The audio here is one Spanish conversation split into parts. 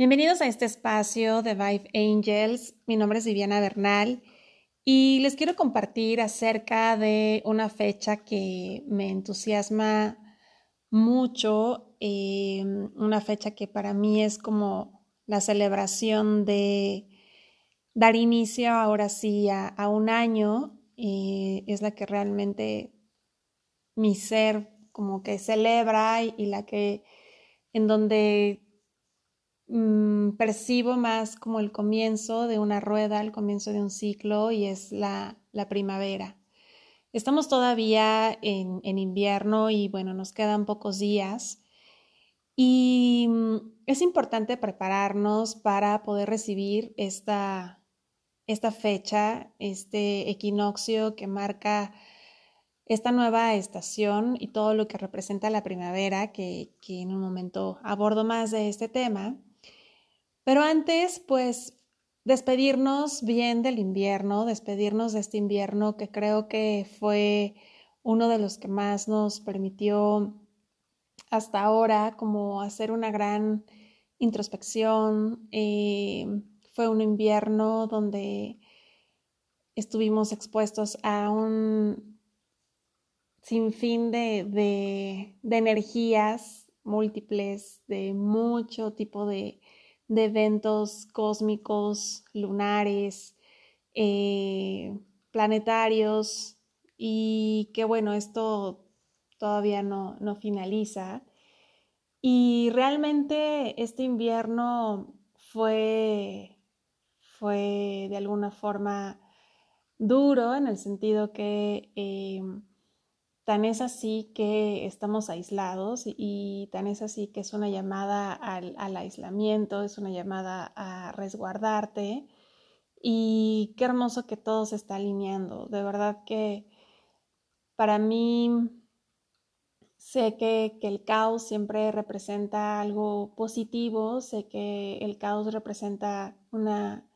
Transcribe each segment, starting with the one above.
Bienvenidos a este espacio de Vive Angels. Mi nombre es Viviana Bernal y les quiero compartir acerca de una fecha que me entusiasma mucho, eh, una fecha que para mí es como la celebración de dar inicio ahora sí a, un año, eh, es la que realmente mi ser como que celebra y la que en donde Mm, percibo más como el comienzo de una rueda, el comienzo de un ciclo y es la, primavera. Estamos todavía en, invierno y bueno, nos quedan pocos días y mm, es importante prepararnos para poder recibir esta, esta fecha, este equinoccio que marca esta nueva estación y todo lo que representa la primavera, que, que en un momento abordo más de este tema. Pero antes, pues, despedirnos bien del invierno, despedirnos de este invierno que creo que fue uno de los que más nos permitió hasta ahora como hacer una gran introspección. Eh, fue un invierno donde estuvimos expuestos a un sinfín de, de, de energías múltiples, de mucho tipo de, de eventos cósmicos, lunares, eh, planetarios y que bueno, esto todavía no, no finaliza. Y realmente este invierno fue, fue de alguna forma duro en el sentido que eh, Tan es así que estamos aislados y tan es así que es una llamada al, aislamiento, es una llamada a resguardarte y qué hermoso que todo se está alineando. De verdad que para mí sé que, que el caos siempre representa algo positivo, sé que el caos representa una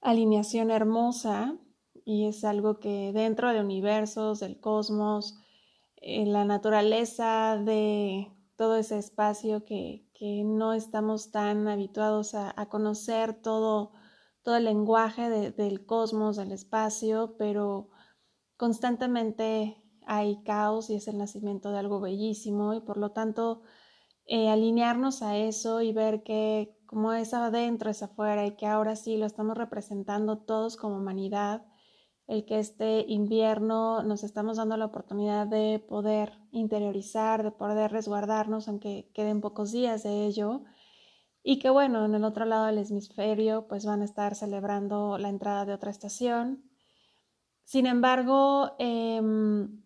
alineación hermosa y es algo que dentro de universos, del cosmos, la naturaleza de todo ese espacio que, no estamos tan habituados a, conocer todo, todo el lenguaje del cosmos, del espacio, pero constantemente hay caos y es el nacimiento de algo bellísimo y por lo tanto eh, alinearnos a eso y ver que como es adentro es afuera y que ahora sí lo estamos representando todos como humanidad el que este invierno nos estamos dando la oportunidad de poder interiorizar, de poder resguardarnos, aunque queden pocos días de ello. Y que bueno, en el otro lado del hemisferio pues van a estar celebrando la entrada de otra estación. Sin embargo, em,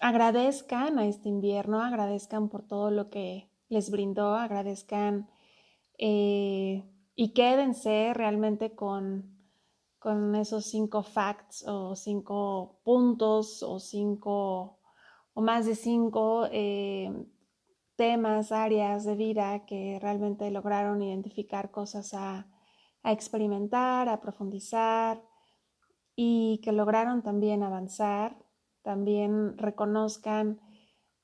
agradezcan a este invierno, agradezcan por todo lo que les brindó, agradezcan eh, y quédense realmente con con esos cinco facts o cinco puntos o cinco o más de cinco eh, temas, áreas de vida que realmente lograron identificar cosas a, experimentar, a profundizar y que lograron también avanzar, también reconozcan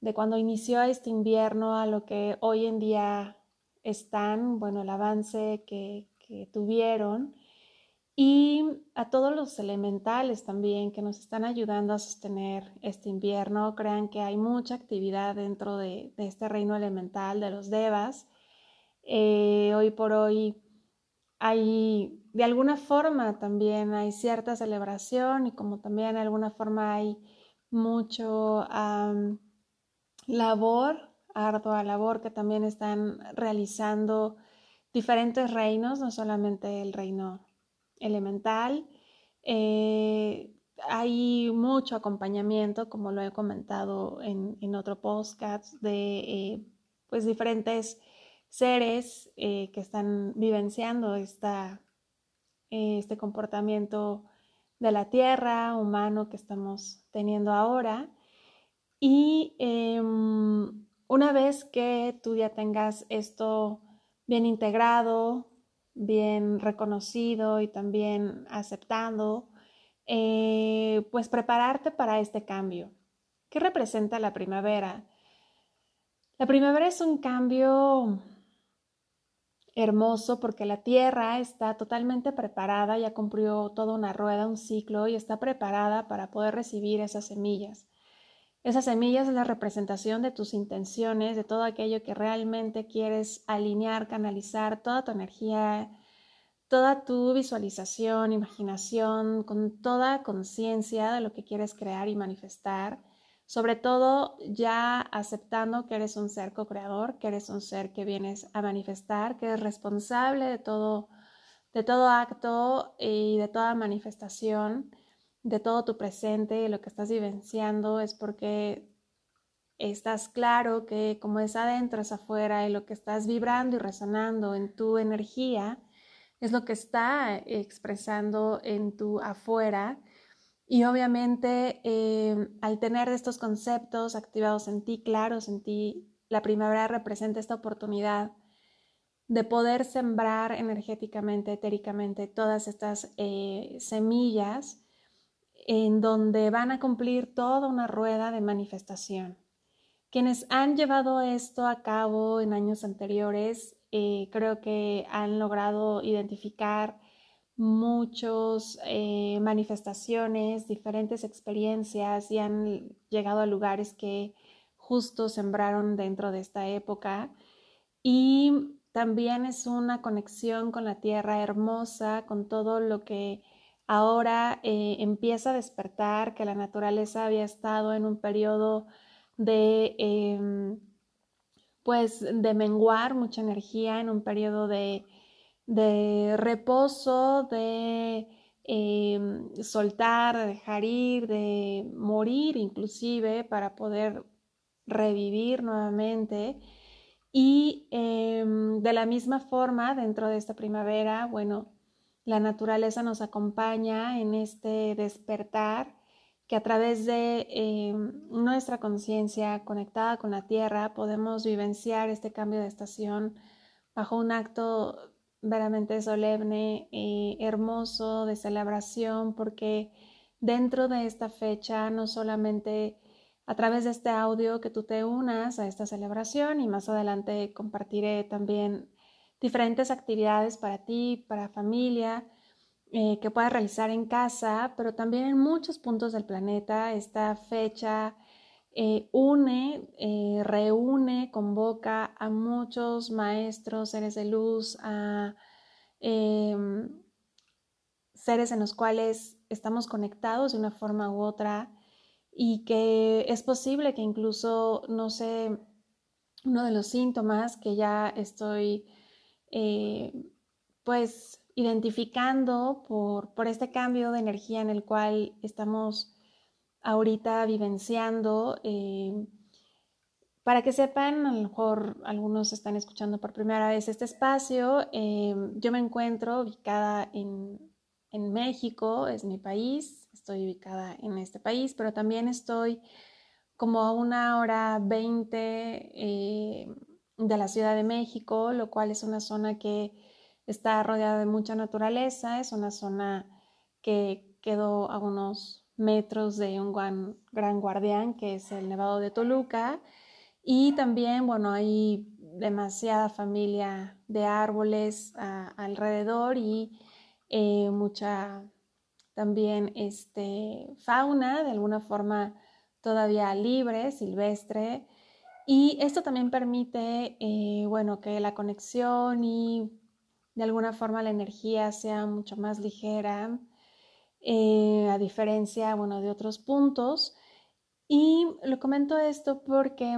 de cuando inició este invierno a lo que hoy en día están, bueno, el avance que, que tuvieron y a todos los elementales también que nos están ayudando a sostener este invierno. Crean que hay mucha actividad dentro de, este reino elemental de los devas. Eh, hoy por hoy hay, de alguna forma también hay cierta celebración y como también de alguna forma hay mucho labor, ardua labor que también están realizando diferentes reinos, no solamente el reino elemental. Eh, hay mucho acompañamiento, como lo he comentado en, otro podcast, de eh, pues diferentes seres eh, que están vivenciando esta, este comportamiento de la tierra humano que estamos teniendo ahora. Y em, una vez que tú ya tengas esto bien integrado, bien reconocido y también aceptando, eh, pues prepararte para este cambio. ¿Qué representa la primavera? La primavera es un cambio hermoso porque la tierra está totalmente preparada, ya cumplió toda una rueda, un ciclo y está preparada para poder recibir esas semillas. Esas semillas es la representación de tus intenciones, de todo aquello que realmente quieres alinear, canalizar, toda tu energía, toda tu visualización, imaginación, con toda conciencia de lo que quieres crear y manifestar. Sobre todo ya aceptando que eres un ser co-creador, que eres un ser que vienes a manifestar, que eres responsable de todo, de todo acto y de toda manifestación, de todo tu presente y lo que estás vivenciando es porque estás claro que como es adentro es afuera y lo que estás vibrando y resonando en tu energía es lo que está expresando en tu afuera. Y obviamente em, al tener estos conceptos activados en ti, claros en ti, la primavera representa esta oportunidad de poder sembrar energéticamente, etéricamente, todas estas eh, semillas en donde van a cumplir toda una rueda de manifestación. Quienes han llevado esto a cabo en años anteriores, eh, creo que han logrado identificar muchas eh, manifestaciones, diferentes experiencias y han llegado a lugares que justo sembraron dentro de esta época. Y también es una conexión con la tierra hermosa, con todo lo que ahora eh, empieza a despertar, que la naturaleza había estado en un periodo de, em, pues, de menguar mucha energía, en un periodo de de reposo, de em, soltar, de dejar ir, de morir inclusive para poder revivir nuevamente. Y em, de la misma forma, dentro de esta primavera, bueno, la naturaleza nos acompaña en este despertar que a través de em, nuestra conciencia conectada con la tierra podemos vivenciar este cambio de estación bajo un acto veramente solemne, y hermoso, de celebración, porque dentro de esta fecha no solamente a través de este audio que tú te unas a esta celebración y más adelante compartiré también diferentes actividades para ti, para familia, eh, que puedas realizar en casa, pero también en muchos puntos del planeta. Esta fecha eh, une, eh, reúne, convoca a muchos maestros, seres de luz, a em, seres en los cuales estamos conectados de una forma u otra y que es posible que incluso, no sé, uno de los síntomas que ya estoy eh, pues identificando por, por este cambio de energía en el cual estamos ahorita vivenciando. Eh, para que sepan, a lo mejor algunos están escuchando por primera vez este espacio, eh, yo me encuentro ubicada en, México, es mi país, estoy ubicada en este país, pero también estoy como a una hora veinte de la Ciudad de México, lo cual es una zona que está rodeada de mucha naturaleza, es una zona que quedó a unos metros de un gran, guardián que es el Nevado de Toluca. Y también, bueno, hay demasiada familia de árboles alrededor y eh, mucha también este, fauna, de alguna forma todavía libre, silvestre. Y esto también permite, eh, bueno, que la conexión y de alguna forma la energía sea mucho más ligera, eh, a diferencia, bueno, de otros puntos. Y lo comento esto porque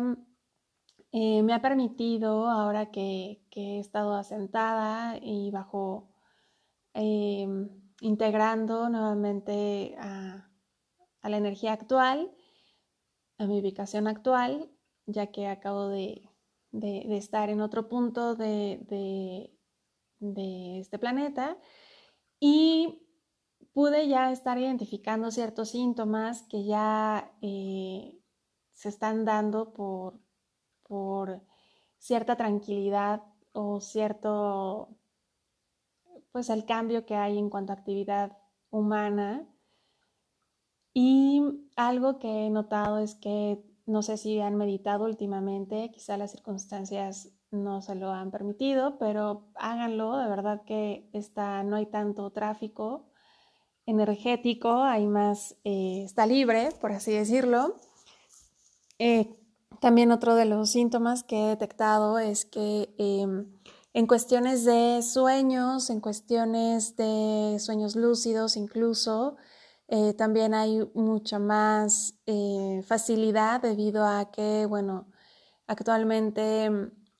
eh, me ha permitido, ahora que, he estado asentada y bajo, integrando nuevamente a, la energía actual, a mi ubicación actual, ya que acabo de, estar en otro punto de, de este planeta. Y pude ya estar identificando ciertos síntomas que ya eh, se están dando por, por cierta tranquilidad o cierto, pues el cambio que hay en cuanto a actividad humana. Y algo que he notado es que no sé si han meditado últimamente, quizá las circunstancias no se lo han permitido, pero háganlo, de verdad que está, no hay tanto tráfico energético, hay más, eh, está libre, por así decirlo. Eh, también otro de los síntomas que he detectado es que em, en cuestiones de sueños, en cuestiones de sueños lúcidos incluso, eh, también hay mucha más facilidad debido a que, bueno, actualmente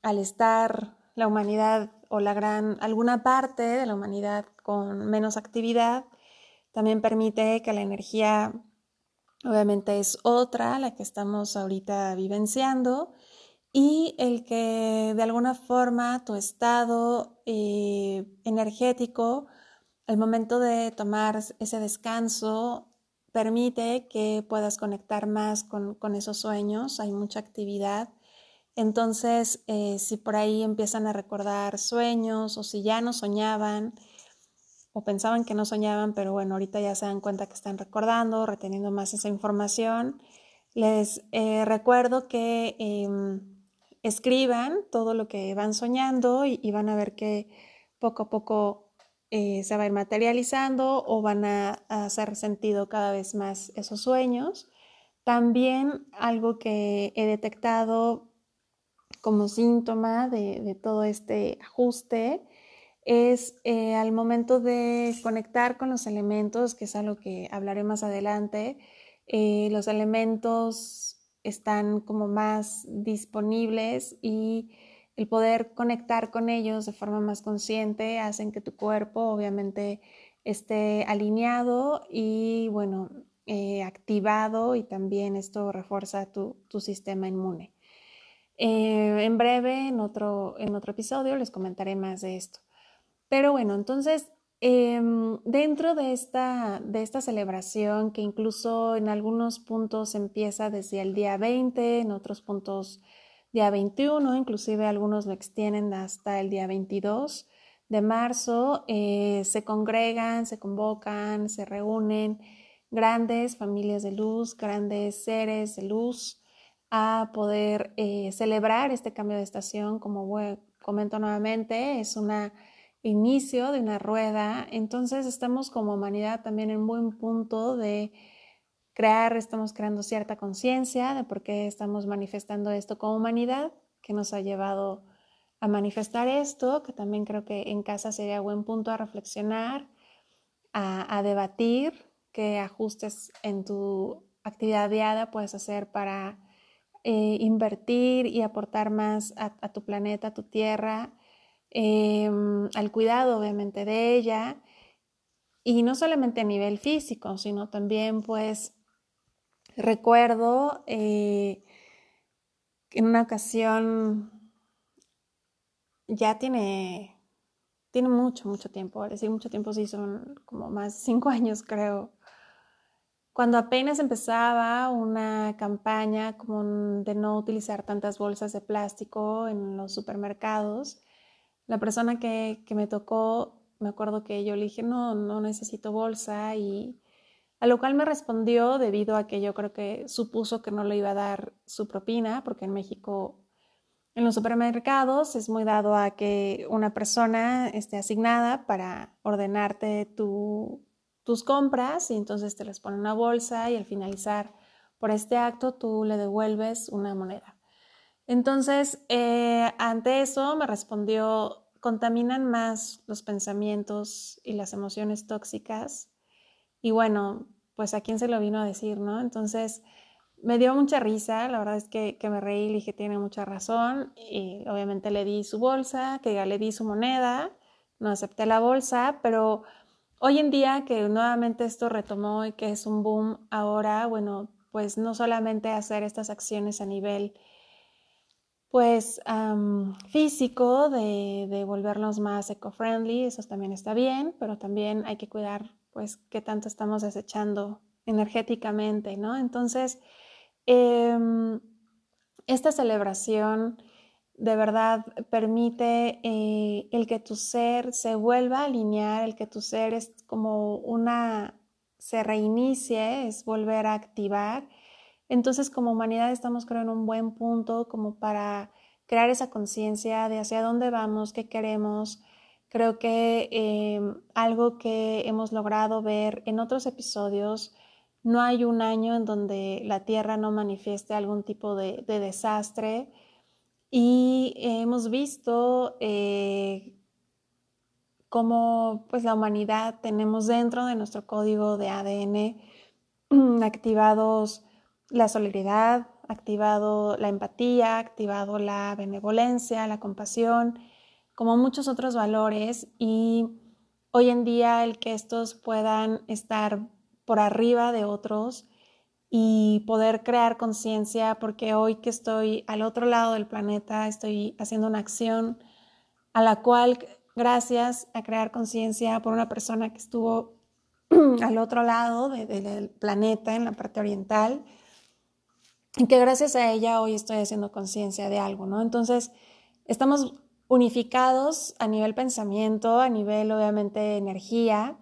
al estar la humanidad o la gran, alguna parte de la humanidad con menos actividad, también permite que la energía obviamente es otra, la que estamos ahorita vivenciando, y el que de alguna forma tu estado eh, energético, al momento de tomar ese descanso, permite que puedas conectar más con, con esos sueños, hay mucha actividad. Entonces, eh, si por ahí empiezan a recordar sueños o si ya no soñaban o pensaban que no soñaban, pero bueno, ahorita ya se dan cuenta que están recordando, reteniendo más esa información, les eh, recuerdo que em, escriban todo lo que van soñando y, van a ver que poco a poco eh, se va a ir materializando o van a hacer sentido cada vez más esos sueños. También algo que he detectado como síntoma de, todo este ajuste es eh, al momento de conectar con los elementos, que es algo que hablaré más adelante, eh, los elementos están como más disponibles y el poder conectar con ellos de forma más consciente hacen que tu cuerpo obviamente esté alineado y bueno, eh, activado y también esto refuerza tu sistema inmune. Eh, en breve, en otro, en otro episodio, les comentaré más de esto. Pero bueno, entonces, em, dentro de esta, de esta celebración, que incluso en algunos puntos empieza desde el día 20, en otros puntos día 21, inclusive algunos lo extienden hasta el día 22 de marzo, eh, se congregan, se convocan, se reúnen grandes familias de luz, grandes seres de luz, a poder eh, celebrar este cambio de estación, como comento nuevamente, es un inicio de una rueda, entonces estamos como humanidad también en buen punto de crear, estamos creando cierta conciencia de por qué estamos manifestando esto como humanidad, que nos ha llevado a manifestar esto, que también creo que en casa sería buen punto a reflexionar, a, debatir qué ajustes en tu actividad diaria puedes hacer para eh, invertir y aportar más a, tu planeta, a tu tierra, em, al cuidado obviamente de ella. Y no solamente a nivel físico, sino también pues recuerdo eh, en una ocasión ya tiene, tiene mucho, mucho tiempo, decir mucho tiempo sí son como más cinco años creo, cuando apenas empezaba una campaña como de no utilizar tantas bolsas de plástico en los supermercados, la persona que, me tocó, me acuerdo que yo le dije, no, no necesito bolsa y a lo cual me respondió debido a que yo creo que supuso que no le iba a dar su propina, porque en México, en los supermercados, es muy dado a que una persona esté asignada para ordenarte tu tus compras y entonces te les pone una bolsa y al finalizar por este acto tú le devuelves una moneda. Entonces, eh, ante eso me respondió, contaminan más los pensamientos y las emociones tóxicas. Y bueno, pues a quién se lo vino a decir, ¿no? Entonces, me dio mucha risa, la verdad es que, que me reí, le dije, tiene mucha razón, y obviamente le di su bolsa, que ya le di su moneda, no acepté la bolsa, pero Hoy en día que nuevamente esto retomó y que es un boom ahora, bueno, pues no solamente hacer estas acciones a nivel pues físico de, de, volvernos más eco-friendly, eso también está bien, pero también hay que cuidar pues qué tanto estamos desechando energéticamente, ¿no? Entonces, em, esta celebración de verdad permite eh, el que tu ser se vuelva a alinear, el que tu ser es como una, se reinicie, es volver a activar. Entonces como humanidad estamos creo en un buen punto como para crear esa conciencia de hacia dónde vamos, qué queremos. Creo que em, algo que hemos logrado ver en otros episodios, no hay un año en donde la Tierra no manifieste algún tipo de, desastre. Y hemos visto eh, cómo pues, la humanidad tenemos dentro de nuestro código de ADN activados la solidaridad, activado la empatía, activado la benevolencia, la compasión, como muchos otros valores y hoy en día el que estos puedan estar por arriba de otros y poder crear conciencia, porque hoy que estoy al otro lado del planeta, estoy haciendo una acción a la cual, gracias a crear conciencia por una persona que estuvo al otro lado del planeta, en la parte oriental, y que gracias a ella hoy estoy haciendo conciencia de algo, ¿no? Entonces, estamos unificados a nivel pensamiento, a nivel obviamente energía,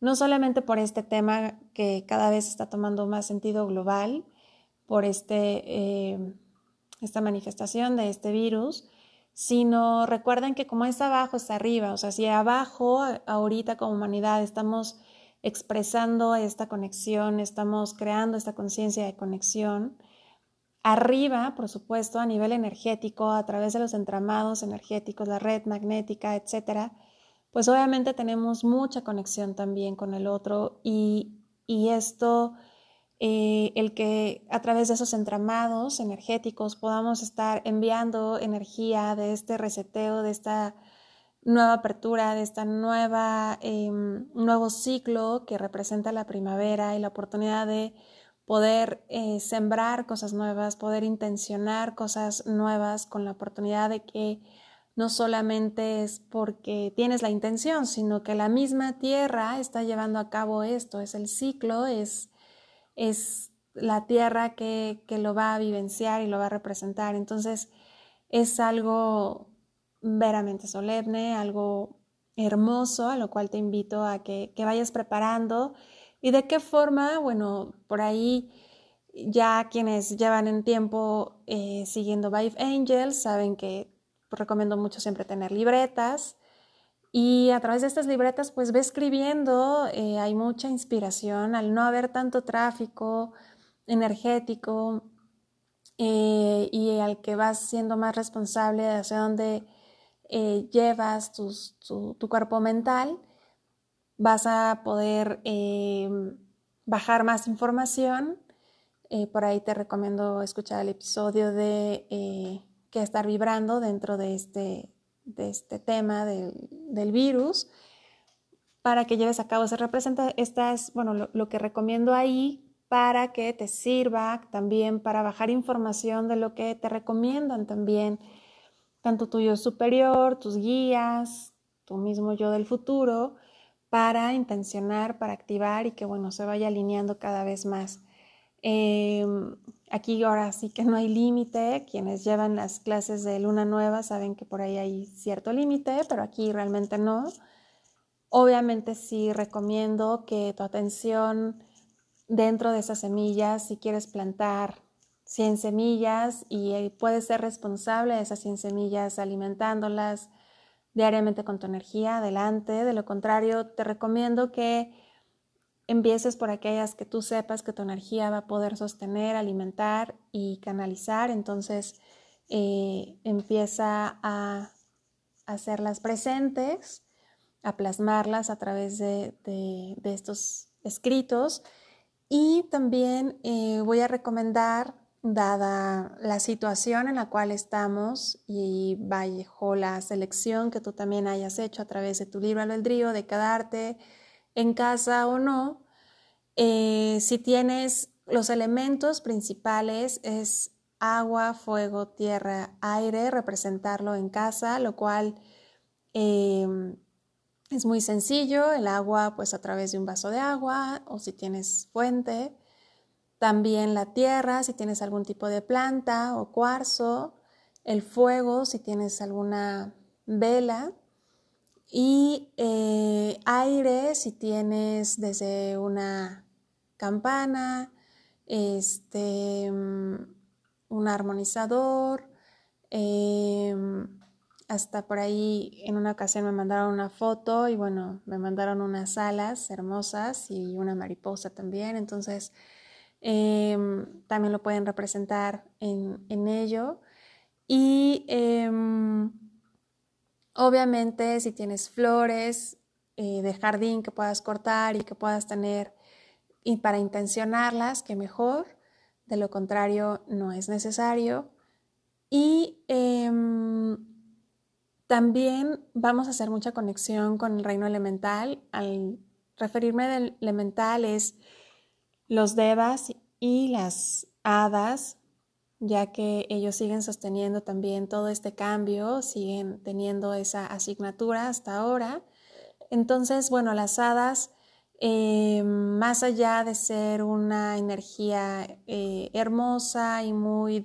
no solamente por este tema que cada vez está tomando más sentido global, por este, eh, esta manifestación de este virus, sino recuerden que como es abajo, es arriba, o sea, si abajo, ahorita como humanidad, estamos expresando esta conexión, estamos creando esta conciencia de conexión, Arriba, por supuesto, a nivel energético, a través de los entramados energéticos, la red magnética, etcétera, pues obviamente tenemos mucha conexión también con el otro y, esto, eh, el que a través de esos entramados energéticos podamos estar enviando energía de este reseteo, de esta nueva apertura, de esta nueva em, nuevo ciclo que representa la primavera y la oportunidad de poder eh, sembrar cosas nuevas, poder intencionar cosas nuevas con la oportunidad de que no solamente es porque tienes la intención, sino que la misma tierra está llevando a cabo esto, es el ciclo, es, es la tierra que, que lo va a vivenciar y lo va a representar. Entonces es algo veramente solemne, algo hermoso, a lo cual te invito a que, que vayas preparando ¿Y de qué forma? Bueno, por ahí ya quienes llevan en tiempo eh, siguiendo Vive Angels saben que recomiendo mucho siempre tener libretas y a través de estas libretas pues ve escribiendo, eh, hay mucha inspiración al no haber tanto tráfico energético eh, y al que vas siendo más responsable de hacia dónde llevas tu cuerpo mental vas a poder em, bajar más información. Eh, por ahí te recomiendo escuchar el episodio de eh, qué estar vibrando dentro de este, de este tema del, virus para que lleves a cabo. Se representa, estas, bueno, lo, lo que recomiendo ahí para que te sirva también para bajar información de lo que te recomiendan también, tanto tu yo superior, tus guías, tu mismo yo del futuro, para intencionar, para activar y que bueno, se vaya alineando cada vez más. Em, aquí ahora sí que no hay límite, quienes llevan las clases de luna nueva saben que por ahí hay cierto límite, pero aquí realmente no. Obviamente sí recomiendo que tu atención dentro de esas semillas, si quieres plantar 100 semillas y eh, puedes ser responsable de esas 100 semillas alimentándolas, diariamente con tu energía, adelante. De lo contrario, te recomiendo que empieces por aquellas que tú sepas que tu energía va a poder sostener, alimentar y canalizar. Entonces, eh, empieza a hacerlas presentes, a plasmarlas a través de, estos escritos. Y también eh, voy a recomendar dada la situación en la cual estamos y bajo la selección que tú también hayas hecho a través de tu libro albedrío de quedarte en casa o no, eh, si tienes los elementos principales es agua, fuego, tierra, aire, representarlo en casa, lo cual em, es muy sencillo, el agua pues a través de un vaso de agua o si tienes fuente, también la tierra, si tienes algún tipo de planta o cuarzo, el fuego, si tienes alguna vela, y eh, aire, si tienes desde una campana, este, un armonizador, Em, hasta por ahí en una ocasión me mandaron una foto y bueno, me mandaron unas alas hermosas y una mariposa también. Entonces, em, también lo pueden representar en, ello. Y em, obviamente si tienes flores eh, de jardín que puedas cortar y que puedas tener y para intencionarlas, que mejor. De lo contrario, no es necesario. Y em, también vamos a hacer mucha conexión con el reino elemental. Al referirme del elemental es los devas y las hadas, ya que ellos siguen sosteniendo también todo este cambio, siguen teniendo esa asignatura hasta ahora. Entonces, bueno, las hadas, eh, más allá de ser una energía eh, hermosa y muy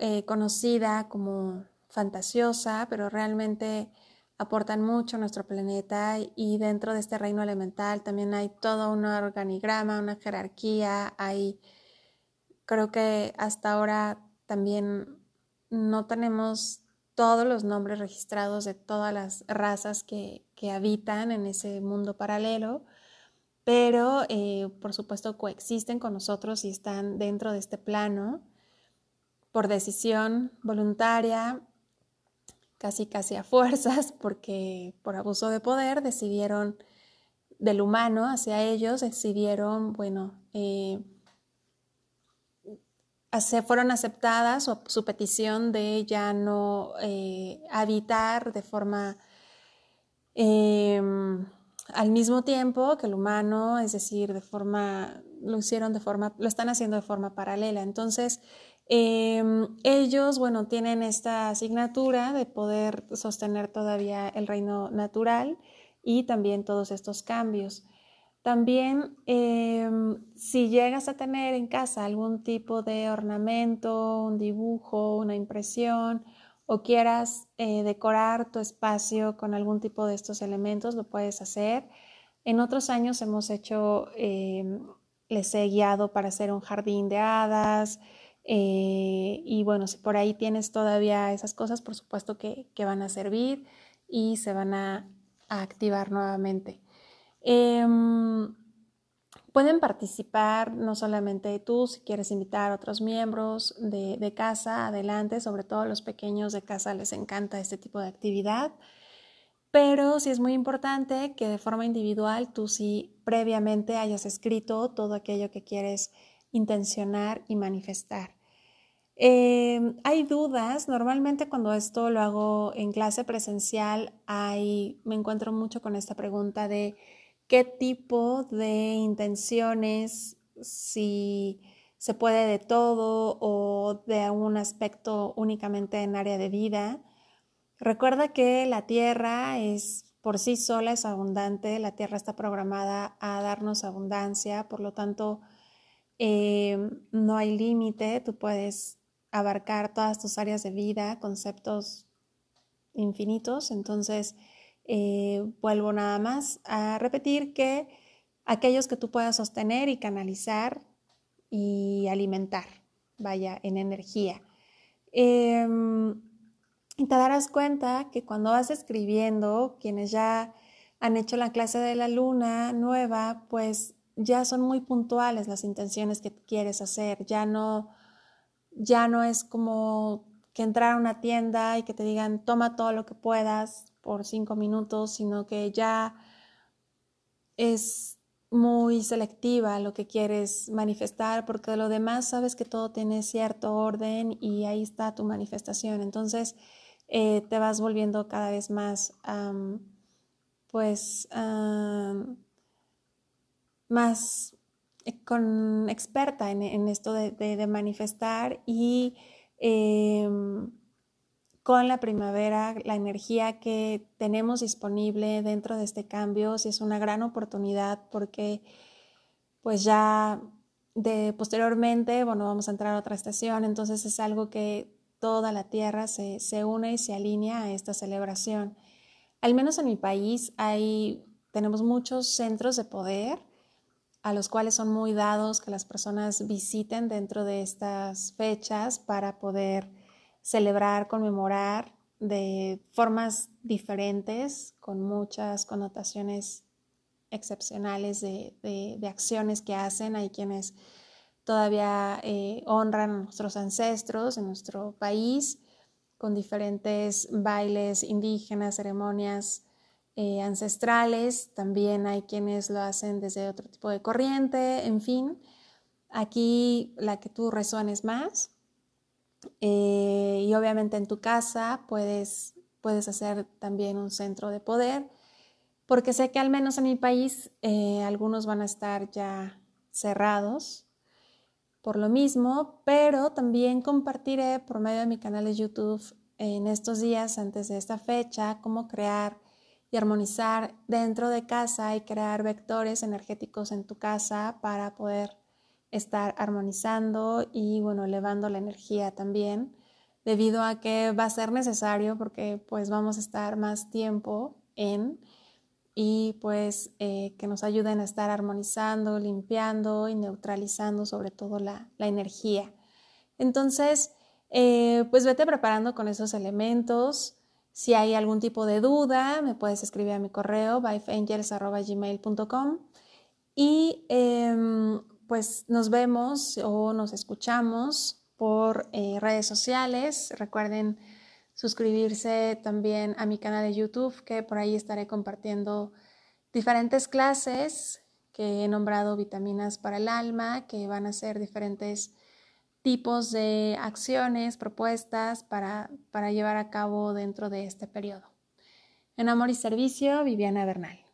eh, conocida como fantasiosa, pero realmente aportan mucho a nuestro planeta y dentro de este reino elemental también hay todo un organigrama, una jerarquía, hay, creo que hasta ahora también no tenemos todos los nombres registrados de todas las razas que, habitan en ese mundo paralelo, pero eh, por supuesto coexisten con nosotros y están dentro de este plano por decisión voluntaria casi casi a fuerzas, porque por abuso de poder decidieron del humano hacia ellos, decidieron, bueno, eh, fueron aceptadas o su petición de ya no eh, habitar de forma em, al mismo tiempo que el humano, es decir, de forma, lo hicieron de forma, lo están haciendo de forma paralela. Entonces, Em, ellos, bueno, tienen esta asignatura de poder sostener todavía el reino natural y también todos estos cambios. También, em, si llegas a tener en casa algún tipo de ornamento, un dibujo, una impresión, o quieras eh, decorar tu espacio con algún tipo de estos elementos, lo puedes hacer. En otros años hemos hecho, em, les he guiado para hacer un jardín de hadas, eh, y bueno, si por ahí tienes todavía esas cosas, por supuesto que, van a servir y se van a, activar nuevamente. Em, pueden participar no solamente tú, si quieres invitar a otros miembros de, casa, adelante, sobre todo los pequeños de casa les encanta este tipo de actividad, pero sí es muy importante que de forma individual tú sí previamente hayas escrito todo aquello que quieres intencionar y manifestar. Em, hay dudas, normalmente cuando esto lo hago en clase presencial, hay, me encuentro mucho con esta pregunta de qué tipo de intenciones, si se puede de todo o de un aspecto únicamente en área de vida. Recuerda que la tierra es por sí sola, es abundante, la tierra está programada a darnos abundancia, por lo tanto, em, no hay límite, tú puedes abarcar todas tus áreas de vida, conceptos infinitos. Entonces, eh, vuelvo nada más a repetir que aquellos que tú puedas sostener y canalizar y alimentar, vaya, en energía. Em, y te darás cuenta que cuando vas escribiendo, quienes ya han hecho la clase de la luna nueva, pues ya son muy puntuales las intenciones que quieres hacer, ya no ya no es como que entrar a una tienda y que te digan toma todo lo que puedas por cinco minutos, sino que ya es muy selectiva lo que quieres manifestar, porque lo demás sabes que todo tiene cierto orden y ahí está tu manifestación. Entonces eh, te vas volviendo cada vez más, pues, más con experta en, esto de, manifestar y em, con la primavera, la energía que tenemos disponible dentro de este cambio, sí es una gran oportunidad porque pues ya de posteriormente, bueno, vamos a entrar a otra estación, entonces es algo que toda la tierra se, se une y se alinea a esta celebración. Al menos en mi país hay, tenemos muchos centros de poder a los cuales son muy dados que las personas visiten dentro de estas fechas para poder celebrar, conmemorar de formas diferentes, con muchas connotaciones excepcionales de, acciones que hacen. Hay quienes todavía eh, honran a nuestros ancestros en nuestro país con diferentes bailes indígenas, ceremonias eh, ancestrales. También hay quienes lo hacen desde otro tipo de corriente, en fin. Aquí la que tú resuenes más. Eh, y obviamente en tu casa puedes, puedes hacer también un centro de poder, porque sé que al menos en mi país eh, algunos van a estar ya cerrados por lo mismo, pero también compartiré por medio de mi canal de YouTube en estos días antes de esta fecha cómo crear y armonizar dentro de casa y crear vectores energéticos en tu casa para poder estar armonizando y bueno, elevando la energía también, debido a que va a ser necesario porque pues vamos a estar más tiempo en y pues eh, que nos ayuden a estar armonizando, limpiando y neutralizando sobre todo la, energía. Entonces, eh, pues vete preparando con esos elementos. Si hay algún tipo de duda, me puedes escribir a mi correo, byfangels.gmail.com y em, pues nos vemos o nos escuchamos por eh, redes sociales. Recuerden suscribirse también a mi canal de YouTube, que por ahí estaré compartiendo diferentes clases que he nombrado vitaminas para el alma, que van a ser diferentes tipos de acciones, propuestas para, para llevar a cabo dentro de este periodo. En Amor y Servicio, Viviana Bernal.